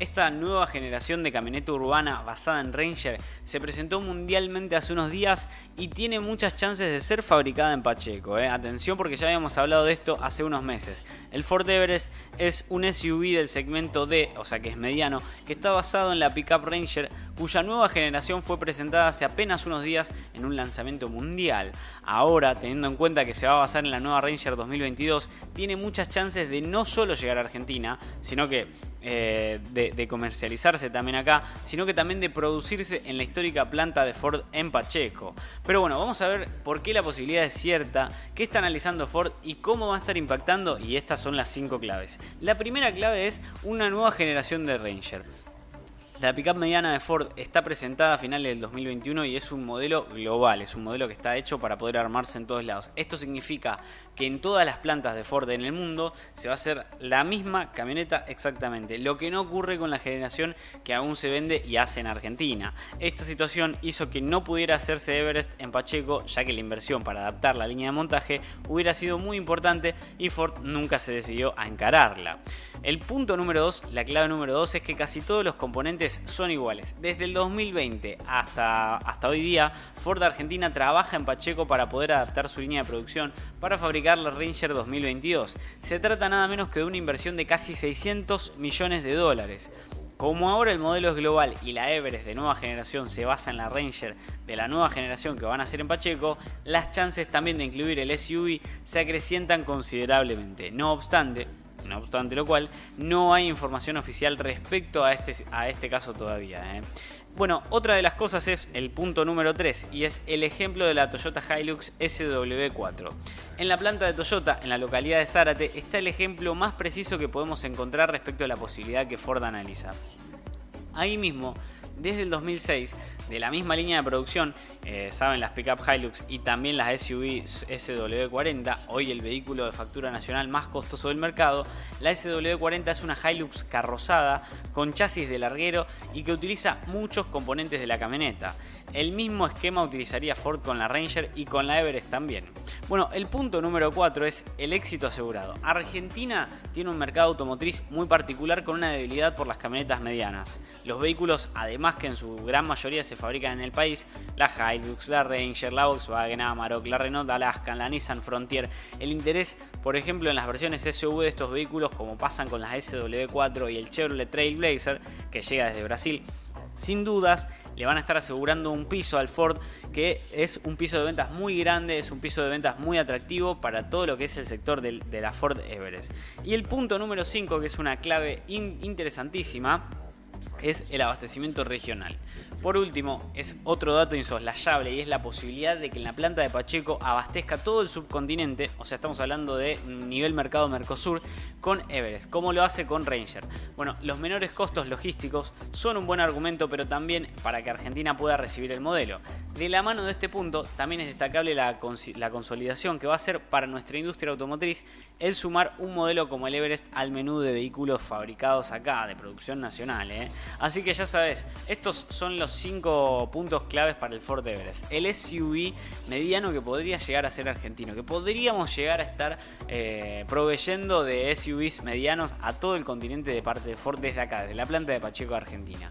Esta nueva generación de camioneta urbana basada en Ranger se presentó mundialmente hace unos días y tiene muchas chances de ser fabricada en Pacheco. ¿eh? Atención porque ya habíamos hablado de esto hace unos meses. El Ford Everest es un SUV del segmento D, o sea que es mediano, que está basado en la pickup Ranger cuya nueva generación fue presentada hace apenas unos días en un lanzamiento mundial. Ahora, teniendo en cuenta que se va a basar en la nueva Ranger 2022, tiene muchas chances de no solo llegar a Argentina, sino que eh, de, comercializarse también acá, sino que también de producirse en la histórica planta de Ford en Pacheco. Pero bueno, vamos a ver por qué la posibilidad es cierta, qué está analizando Ford y cómo va a estar impactando y estas son las cinco claves. La primera clave es una nueva generación de Ranger. La pickup mediana de Ford está presentada a finales del 2021 y es un modelo global, es un modelo que está hecho para poder armarse en todos lados. Esto significa que en todas las plantas de Ford en el mundo se va a hacer la misma camioneta exactamente, lo que no ocurre con la generación que aún se vende y hace en Argentina. Esta situación hizo que no pudiera hacerse Everest en Pacheco, ya que la inversión para adaptar la línea de montaje hubiera sido muy importante y Ford nunca se decidió a encararla. El punto número 2, la clave número 2 es que casi todos los componentes son iguales. Desde el 2020 hasta, hasta hoy día, Ford Argentina trabaja en Pacheco para poder adaptar su línea de producción para fabricar la Ranger 2022. Se trata nada menos que de una inversión de casi 600 millones de dólares. Como ahora el modelo es global y la Everest de nueva generación se basa en la Ranger de la nueva generación que van a hacer en Pacheco, las chances también de incluir el SUV se acrecientan considerablemente. No obstante, no obstante lo cual, no hay información oficial respecto a este, a este caso todavía. ¿eh? Bueno, otra de las cosas es el punto número 3 y es el ejemplo de la Toyota Hilux SW4. En la planta de Toyota, en la localidad de Zárate, está el ejemplo más preciso que podemos encontrar respecto a la posibilidad que Ford analiza. Ahí mismo desde el 2006 de la misma línea de producción, eh, saben las pickup Hilux y también las SUV SW40, hoy el vehículo de factura nacional más costoso del mercado, la SW40 es una Hilux carrozada con chasis de larguero y que utiliza muchos componentes de la camioneta. El mismo esquema utilizaría Ford con la Ranger y con la Everest también. Bueno, el punto número 4 es el éxito asegurado. Argentina tiene un mercado automotriz muy particular con una debilidad por las camionetas medianas. Los vehículos, además que en su gran mayoría se fabrican en el país, la Hilux, la Ranger, la Volkswagen Amarok, la Renault Alaskan, la Nissan Frontier, el interés, por ejemplo, en las versiones SUV de estos vehículos, como pasan con las SW4 y el Chevrolet Trailblazer, que llega desde Brasil, sin dudas le van a estar asegurando un piso al Ford que es un piso de ventas muy grande, es un piso de ventas muy atractivo para todo lo que es el sector de, la Ford Everest. Y el punto número 5, que es una clave interesantísima, es el abastecimiento regional. Por último, es otro dato insoslayable y es la posibilidad de que en la planta de Pacheco abastezca todo el subcontinente, o sea, estamos hablando de nivel mercado Mercosur, con Everest, como lo hace con Ranger. Bueno, los menores costos logísticos son un buen argumento, pero también para que Argentina pueda recibir el modelo. De la mano de este punto, también es destacable la, consolidación que va a ser para nuestra industria automotriz el sumar un modelo como el Everest al menú de vehículos fabricados acá, de producción nacional. ¿eh? Así que ya sabes, estos son los cinco puntos claves para el Ford Everest. El SUV mediano que podría llegar a ser argentino, que podríamos llegar a estar eh, proveyendo de SUVs medianos a todo el continente de parte de Ford desde acá, desde la planta de Pacheco, Argentina.